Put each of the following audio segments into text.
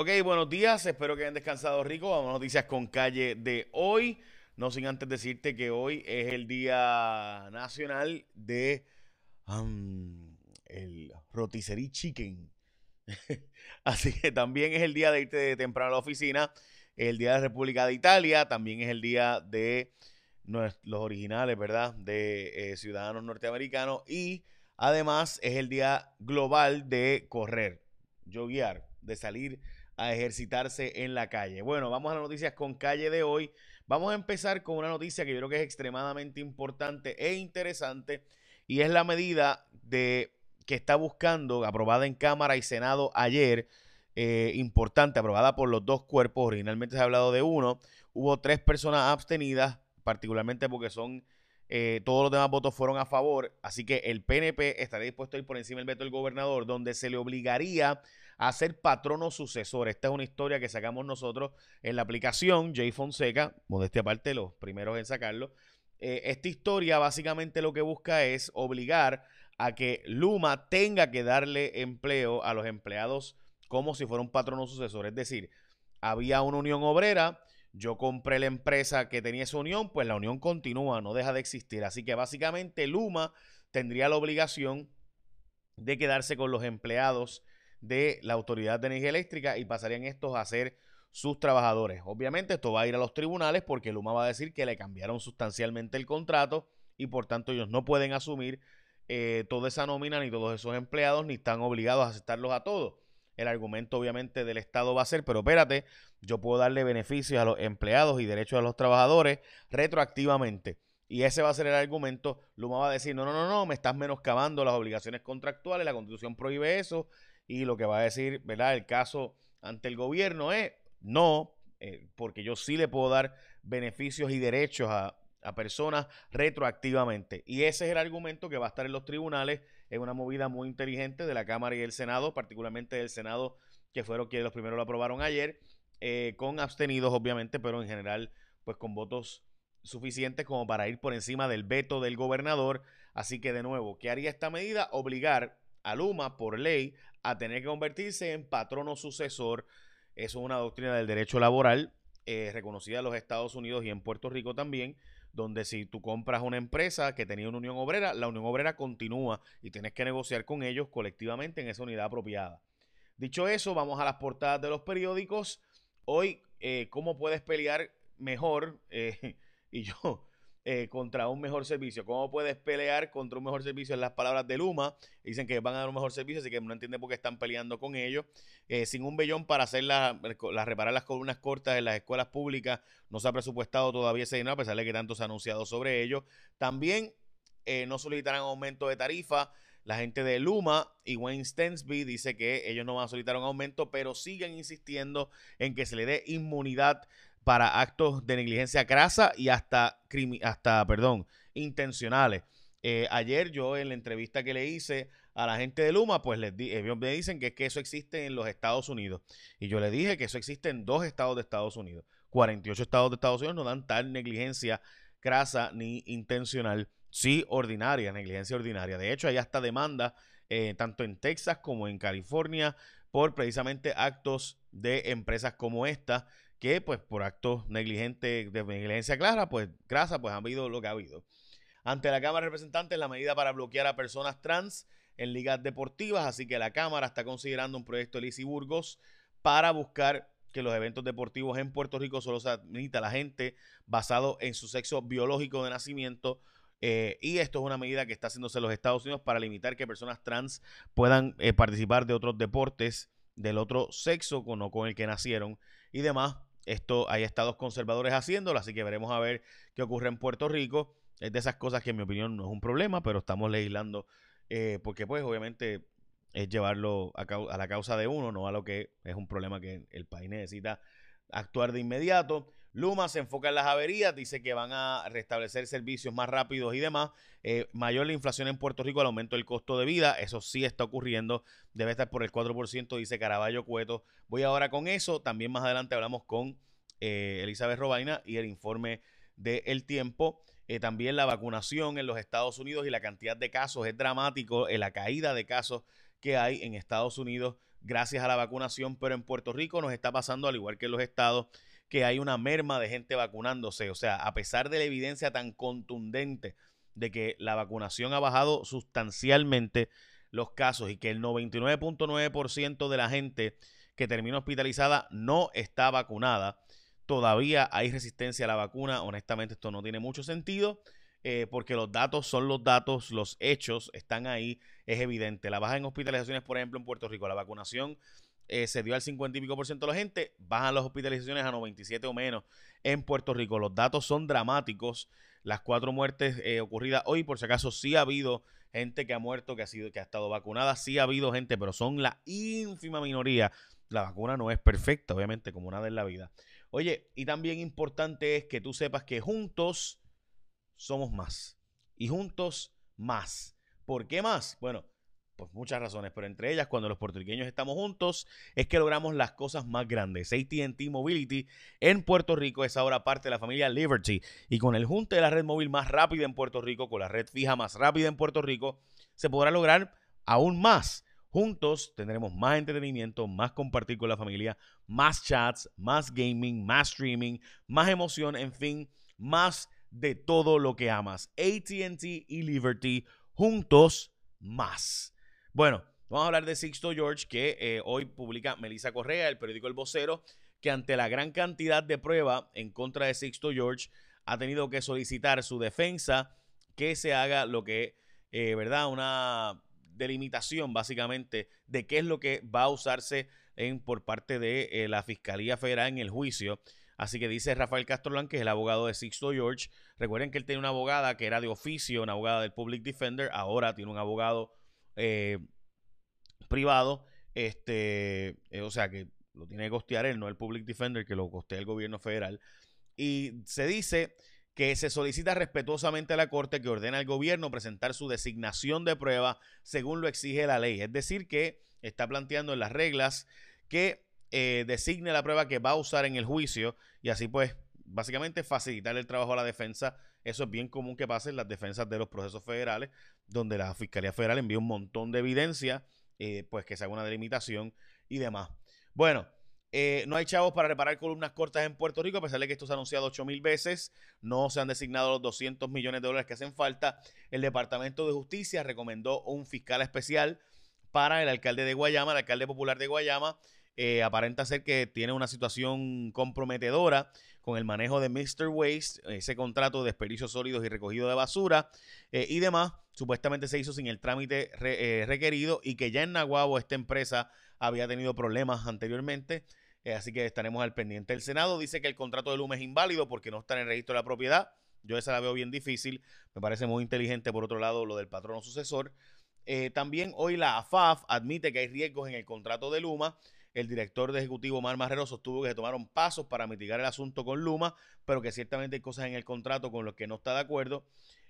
Ok, buenos días, espero que hayan descansado rico. Vamos a noticias con calle de hoy. No sin antes decirte que hoy es el Día Nacional de el rotisserie chicken. Así que también es el día de irte de temprano a la oficina, el día de la República de Italia, también es el día de los originales, ¿verdad? De eh, ciudadanos norteamericanos y además es el día global de correr, guiar, de salir a ejercitarse en la calle. Bueno, vamos a las noticias con calle de hoy. Vamos a empezar con una noticia que yo creo que es extremadamente importante e interesante y es la medida de que está buscando, aprobada en Cámara y Senado ayer, eh, importante, aprobada por los dos cuerpos, originalmente se ha hablado de uno, hubo tres personas abstenidas, particularmente porque son, eh, todos los demás votos fueron a favor, así que el PNP estaría dispuesto a ir por encima del veto del gobernador, donde se le obligaría a ser patrono sucesor. Esta es una historia que sacamos nosotros en la aplicación Jay Fonseca, modestia aparte, los primeros en sacarlo. Eh, esta historia básicamente lo que busca es obligar a que Luma tenga que darle empleo a los empleados como si fuera un patrono sucesor. Es decir, había una unión obrera, yo compré la empresa que tenía esa unión, pues la unión continúa, no deja de existir. Así que básicamente Luma tendría la obligación de quedarse con los empleados de la Autoridad de Energía Eléctrica y pasarían estos a ser sus trabajadores. Obviamente esto va a ir a los tribunales porque Luma va a decir que le cambiaron sustancialmente el contrato y por tanto ellos no pueden asumir eh, toda esa nómina ni todos esos empleados ni están obligados a aceptarlos a todos. El argumento obviamente del Estado va a ser, pero espérate, yo puedo darle beneficios a los empleados y derechos a los trabajadores retroactivamente. Y ese va a ser el argumento. Luma va a decir, no, no, no, no, me estás menoscabando las obligaciones contractuales, la constitución prohíbe eso y lo que va a decir, ¿verdad? El caso ante el gobierno es no, eh, porque yo sí le puedo dar beneficios y derechos a, personas retroactivamente. Y ese es el argumento que va a estar en los tribunales. Es una movida muy inteligente de la Cámara y el Senado, particularmente del Senado, que fueron quienes los primeros lo aprobaron ayer, eh, con abstenidos, obviamente, pero en general, pues con votos suficientes como para ir por encima del veto del gobernador. Así que, de nuevo, ¿qué haría esta medida? Obligar a Luma, por ley, a tener que convertirse en patrono sucesor. Eso es una doctrina del derecho laboral eh, reconocida en los Estados Unidos y en Puerto Rico también, donde si tú compras una empresa que tenía una unión obrera, la unión obrera continúa y tienes que negociar con ellos colectivamente en esa unidad apropiada. Dicho eso, vamos a las portadas de los periódicos. Hoy, eh, ¿cómo puedes pelear mejor? Eh, y yo eh, contra un mejor servicio. ¿Cómo puedes pelear contra un mejor servicio? En las palabras de Luma, dicen que van a dar un mejor servicio, así que no entiende por qué están peleando con ellos. Eh, sin un bellón para hacer la, reparar las columnas cortas en las escuelas públicas, no se ha presupuestado todavía ese dinero, a pesar de que tanto se ha anunciado sobre ello. También eh, no solicitarán aumento de tarifa. La gente de Luma y Wayne Stensby dice que ellos no van a solicitar un aumento, pero siguen insistiendo en que se le dé inmunidad para actos de negligencia crasa y hasta, hasta perdón, intencionales. Eh, ayer yo en la entrevista que le hice a la gente de Luma, pues les di, ellos me dicen que que eso existe en los Estados Unidos. Y yo le dije que eso existe en dos estados de Estados Unidos. 48 estados de Estados Unidos no dan tal negligencia crasa ni intencional. Sí, ordinaria, negligencia ordinaria. De hecho, hay hasta demanda eh, tanto en Texas como en California por precisamente actos de empresas como esta que pues por actos negligentes de negligencia clara, pues grasa, pues ha habido lo que ha habido. Ante la Cámara de Representantes, la medida para bloquear a personas trans en ligas deportivas, así que la Cámara está considerando un proyecto de Lizy Burgos para buscar que los eventos deportivos en Puerto Rico solo se admita la gente basado en su sexo biológico de nacimiento. Eh, y esto es una medida que está haciéndose en los Estados Unidos para limitar que personas trans puedan eh, participar de otros deportes del otro sexo, no con el que nacieron y demás. Esto hay estados conservadores haciéndolo, así que veremos a ver qué ocurre en Puerto Rico. Es de esas cosas que en mi opinión no es un problema, pero estamos legislando eh, porque pues obviamente es llevarlo a, a, la causa de uno, no a lo que es un problema que el país necesita actuar de inmediato. Luma se enfoca en las averías, dice que van a restablecer servicios más rápidos y demás. Eh, mayor la inflación en Puerto Rico, el aumento del costo de vida, eso sí está ocurriendo, debe estar por el 4%, dice Caraballo Cueto. Voy ahora con eso, también más adelante hablamos con eh, Elizabeth Robaina y el informe de El Tiempo. Eh, también la vacunación en los Estados Unidos y la cantidad de casos es dramático, en la caída de casos que hay en Estados Unidos gracias a la vacunación, pero en Puerto Rico nos está pasando, al igual que en los estados, que hay una merma de gente vacunándose. O sea, a pesar de la evidencia tan contundente de que la vacunación ha bajado sustancialmente los casos y que el 99.9% de la gente que termina hospitalizada no está vacunada, todavía hay resistencia a la vacuna. Honestamente, esto no tiene mucho sentido. Eh, porque los datos son los datos, los hechos están ahí, es evidente. La baja en hospitalizaciones, por ejemplo, en Puerto Rico, la vacunación eh, se dio al 50 y pico por ciento de la gente, bajan las hospitalizaciones a 97 o menos en Puerto Rico. Los datos son dramáticos. Las cuatro muertes eh, ocurridas hoy, por si acaso, sí ha habido gente que ha muerto, que ha, sido, que ha estado vacunada, sí ha habido gente, pero son la ínfima minoría. La vacuna no es perfecta, obviamente, como nada en la vida. Oye, y también importante es que tú sepas que juntos somos más. Y juntos más. ¿Por qué más? Bueno, pues muchas razones, pero entre ellas, cuando los puertorriqueños estamos juntos, es que logramos las cosas más grandes. ATT Mobility en Puerto Rico es ahora parte de la familia Liberty. Y con el junte de la red móvil más rápida en Puerto Rico, con la red fija más rápida en Puerto Rico, se podrá lograr aún más. Juntos tendremos más entretenimiento, más compartir con la familia, más chats, más gaming, más streaming, más emoción, en fin, más de todo lo que amas. ATT y Liberty juntos más. Bueno, vamos a hablar de Sixto George, que eh, hoy publica Melissa Correa, el periódico El Vocero, que ante la gran cantidad de pruebas en contra de Sixto George, ha tenido que solicitar su defensa que se haga lo que, eh, ¿verdad? Una delimitación básicamente de qué es lo que va a usarse en, por parte de eh, la Fiscalía Federal en el juicio Así que dice Rafael Castro que es el abogado de Sixto George. Recuerden que él tiene una abogada que era de oficio, una abogada del Public Defender. Ahora tiene un abogado eh, privado. Este, eh, o sea que lo tiene que costear él, no el Public Defender, que lo costea el gobierno federal. Y se dice que se solicita respetuosamente a la Corte que ordena al gobierno presentar su designación de prueba según lo exige la ley. Es decir, que está planteando en las reglas que eh, designe la prueba que va a usar en el juicio y así pues básicamente facilitar el trabajo a la defensa. Eso es bien común que pase en las defensas de los procesos federales, donde la Fiscalía Federal envía un montón de evidencia, eh, pues que se haga una delimitación y demás. Bueno, eh, no hay chavos para reparar columnas cortas en Puerto Rico, a pesar de que esto se ha anunciado 8 mil veces. No se han designado los 200 millones de dólares que hacen falta. El Departamento de Justicia recomendó un fiscal especial para el alcalde de Guayama, el alcalde popular de Guayama, eh, aparenta ser que tiene una situación comprometedora con el manejo de Mr. Waste, ese contrato de desperdicios sólidos y recogido de basura eh, y demás. Supuestamente se hizo sin el trámite eh, requerido y que ya en Nahuabo esta empresa había tenido problemas anteriormente. así que estaremos al pendiente. El Senado dice que el contrato de Luma es inválido porque no está en el registro de la propiedad. Yo esa la veo bien difícil. Me parece muy inteligente, por otro lado, lo del patrono sucesor. también hoy la AFAF admite que hay riesgos en el contrato de Luma el director de ejecutivo Mar Marrero sostuvo que se tomaron pasos para mitigar el asunto con Luma, pero que ciertamente hay cosas en el contrato con los que no está de acuerdo.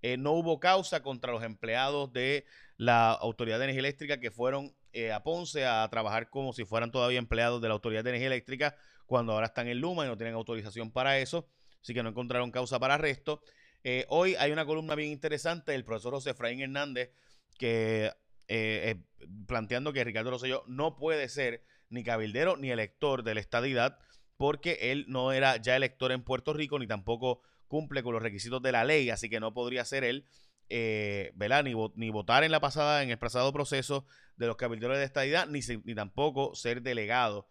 Eh, no hubo causa contra los empleados de la Autoridad de Energía Eléctrica que fueron eh, a Ponce a trabajar como si fueran todavía empleados de la Autoridad de Energía Eléctrica cuando ahora están en Luma y no tienen autorización para eso. Así que no encontraron causa para arresto. Eh, hoy hay una columna bien interesante del profesor José Efraín Hernández que planteando que Ricardo Rosselló no puede ser ni cabildero ni elector de la estadidad, porque él no era ya elector en Puerto Rico, ni tampoco cumple con los requisitos de la ley, así que no podría ser él, eh, Ni, ni, votar en la pasada, en el pasado proceso de los cabilderos de estadidad, ni, ni tampoco ser delegado.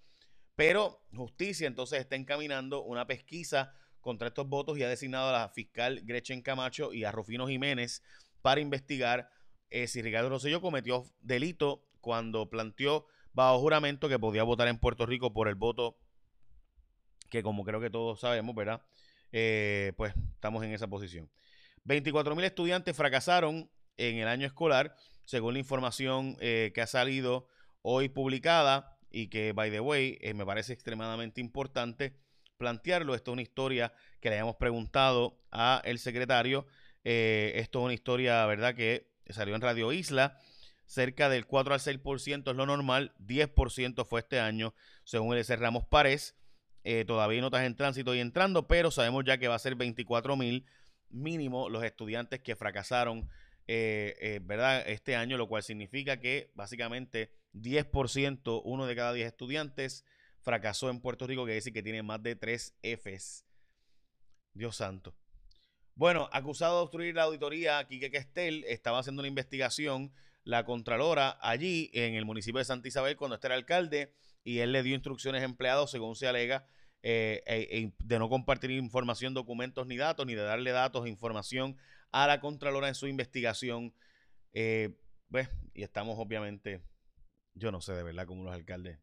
Pero justicia entonces está encaminando una pesquisa contra estos votos y ha designado a la fiscal Gretchen Camacho y a Rufino Jiménez para investigar eh, si Ricardo Rosselló cometió delito cuando planteó bajo juramento que podía votar en Puerto Rico por el voto que como creo que todos sabemos, ¿verdad? Eh, pues estamos en esa posición. 24 mil estudiantes fracasaron en el año escolar, según la información eh, que ha salido hoy publicada y que, by the way, eh, me parece extremadamente importante plantearlo. Esto es una historia que le habíamos preguntado a el secretario. esto es una historia, ¿verdad?, que salió en Radio Isla cerca del 4 al 6% es lo normal, 10% fue este año, según el Ramos Párez. Eh, todavía notas en tránsito y entrando, pero sabemos ya que va a ser 24 mil mínimo los estudiantes que fracasaron, eh, eh, ¿verdad? Este año, lo cual significa que básicamente 10%, uno de cada 10 estudiantes fracasó en Puerto Rico, que dice que tiene más de 3 Fs. Dios santo. Bueno, acusado de obstruir la auditoría, Quique Questel estaba haciendo una investigación, la Contralora, allí en el municipio de Santa Isabel, cuando este era alcalde, y él le dio instrucciones a empleados, según se alega, eh, e, e, de no compartir información, documentos ni datos, ni de darle datos e información a la Contralora en su investigación. Eh, pues, y estamos obviamente, yo no sé de verdad cómo los alcaldes.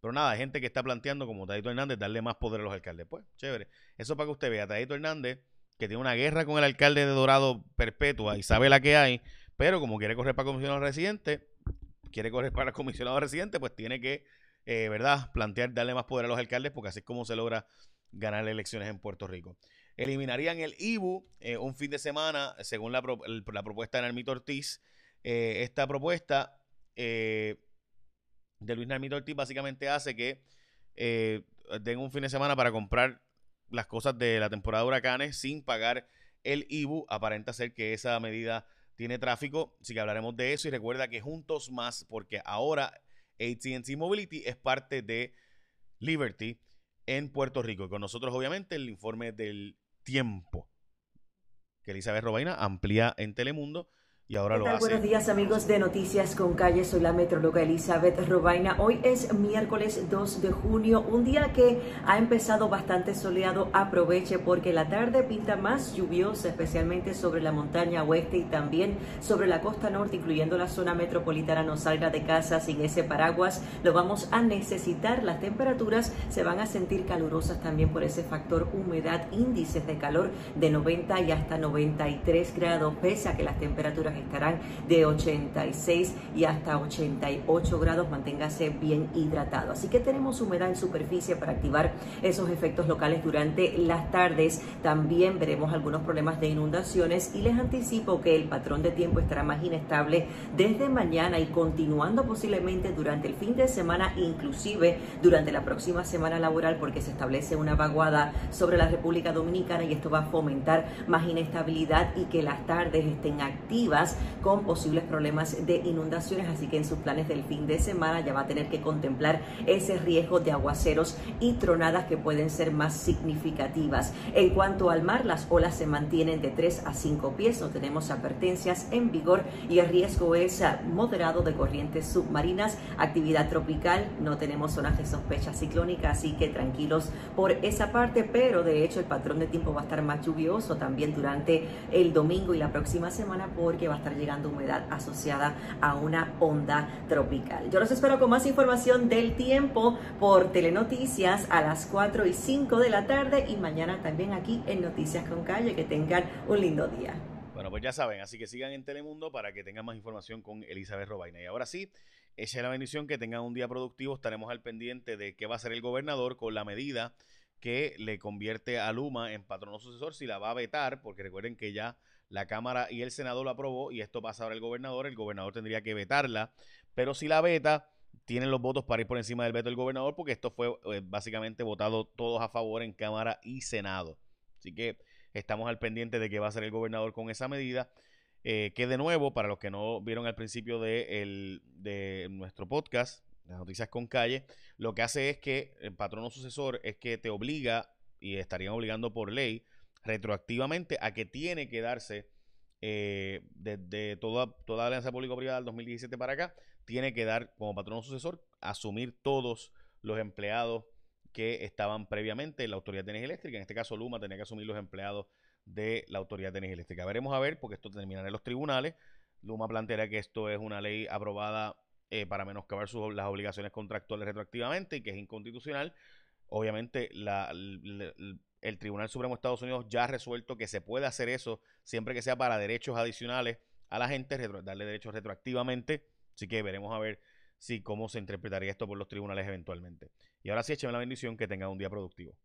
Pero nada, hay gente que está planteando, como Tadito Hernández, darle más poder a los alcaldes. Pues, chévere. Eso para que usted vea, Tadito Hernández, que tiene una guerra con el alcalde de Dorado perpetua y sabe la que hay, pero como quiere correr para comisionado residente, quiere correr para comisionado residente, pues tiene que eh, ¿verdad? Plantear, darle más poder a los alcaldes, porque así es como se logra ganar elecciones en Puerto Rico. Eliminarían el IBU eh, un fin de semana, según la, propuesta de Narmito Ortiz. Eh, esta propuesta de Luis Narmito Ortiz básicamente hace que den un fin de semana para comprar las cosas de la temporada de huracanes sin pagar el IBU. Aparenta ser que esa medida tiene tráfico, así que hablaremos de eso y recuerda que juntos más, porque ahora ATT Mobility es parte de Liberty en Puerto Rico. Y con nosotros, obviamente, el informe del tiempo que Elizabeth Robaina amplía en Telemundo y ahora lo hace. Buenos días amigos de Noticias con Calle, soy la metróloga Elizabeth Robaina. Hoy es miércoles 2 de junio, un día que ha empezado bastante soleado. Aproveche porque la tarde pinta más lluviosa, especialmente sobre la montaña oeste y también sobre la costa norte, incluyendo la zona metropolitana. No salga de casa sin ese paraguas, lo vamos a necesitar. Las temperaturas se van a sentir calurosas también por ese factor humedad, índices de calor de 90 y hasta 93 grados, pese a que las temperaturas estarán de 86 y hasta 88 grados. Manténgase bien hidratado. Así que tenemos humedad en superficie para activar esos efectos locales durante las tardes. También veremos algunos problemas de inundaciones y les anticipo que el patrón de tiempo estará más inestable desde mañana y continuando posiblemente durante el fin de semana, inclusive durante la próxima semana laboral, porque se establece una vaguada sobre la República Dominicana y esto va a fomentar más inestabilidad y que las tardes estén activas con posibles problemas de inundaciones, así que en sus planes del fin de semana ya va a tener que contemplar ese riesgo de aguaceros y tronadas que pueden ser más significativas. En cuanto al mar, las olas se mantienen de 3 a 5 pies, no tenemos advertencias en vigor y el riesgo es moderado de corrientes submarinas, actividad tropical, no tenemos zonas de sospecha ciclónica, así que tranquilos por esa parte, pero de hecho el patrón de tiempo va a estar más lluvioso también durante el domingo y la próxima semana porque va a estar llegando humedad asociada a una onda tropical. Yo los espero con más información del tiempo por Telenoticias a las 4 y 5 de la tarde y mañana también aquí en Noticias con Calle. Que tengan un lindo día. Bueno, pues ya saben, así que sigan en Telemundo para que tengan más información con Elizabeth Robaina. Y ahora sí, echa la bendición, que tengan un día productivo. Estaremos al pendiente de qué va a hacer el gobernador con la medida que le convierte a Luma en patrono sucesor, si la va a vetar, porque recuerden que ya la Cámara y el Senado lo aprobó y esto pasa ahora el gobernador, el gobernador tendría que vetarla, pero si la veta, tienen los votos para ir por encima del veto del gobernador porque esto fue eh, básicamente votado todos a favor en Cámara y Senado. Así que estamos al pendiente de qué va a hacer el gobernador con esa medida. Eh, que de nuevo, para los que no vieron al principio de, de nuestro podcast, las noticias con calle, lo que hace es que el patrono sucesor es que te obliga, y estarían obligando por ley, retroactivamente a que tiene que darse eh, desde toda, toda alianza público-privada del 2017 para acá, tiene que dar como patrono sucesor, asumir todos los empleados que estaban previamente en la Autoridad de Energía Eléctrica. En este caso, Luma tenía que asumir los empleados de la Autoridad de Energía Eléctrica. Veremos a ver, porque esto terminará en los tribunales. Luma planteará que esto es una ley aprobada eh, para menoscabar sus, las obligaciones contractuales retroactivamente y que es inconstitucional. Obviamente, la, el Tribunal Supremo de Estados Unidos ya ha resuelto que se puede hacer eso siempre que sea para derechos adicionales a la gente, darle derechos retroactivamente. Así que veremos a ver si cómo se interpretaría esto por los tribunales eventualmente. Y ahora sí, écheme la bendición, que tenga un día productivo.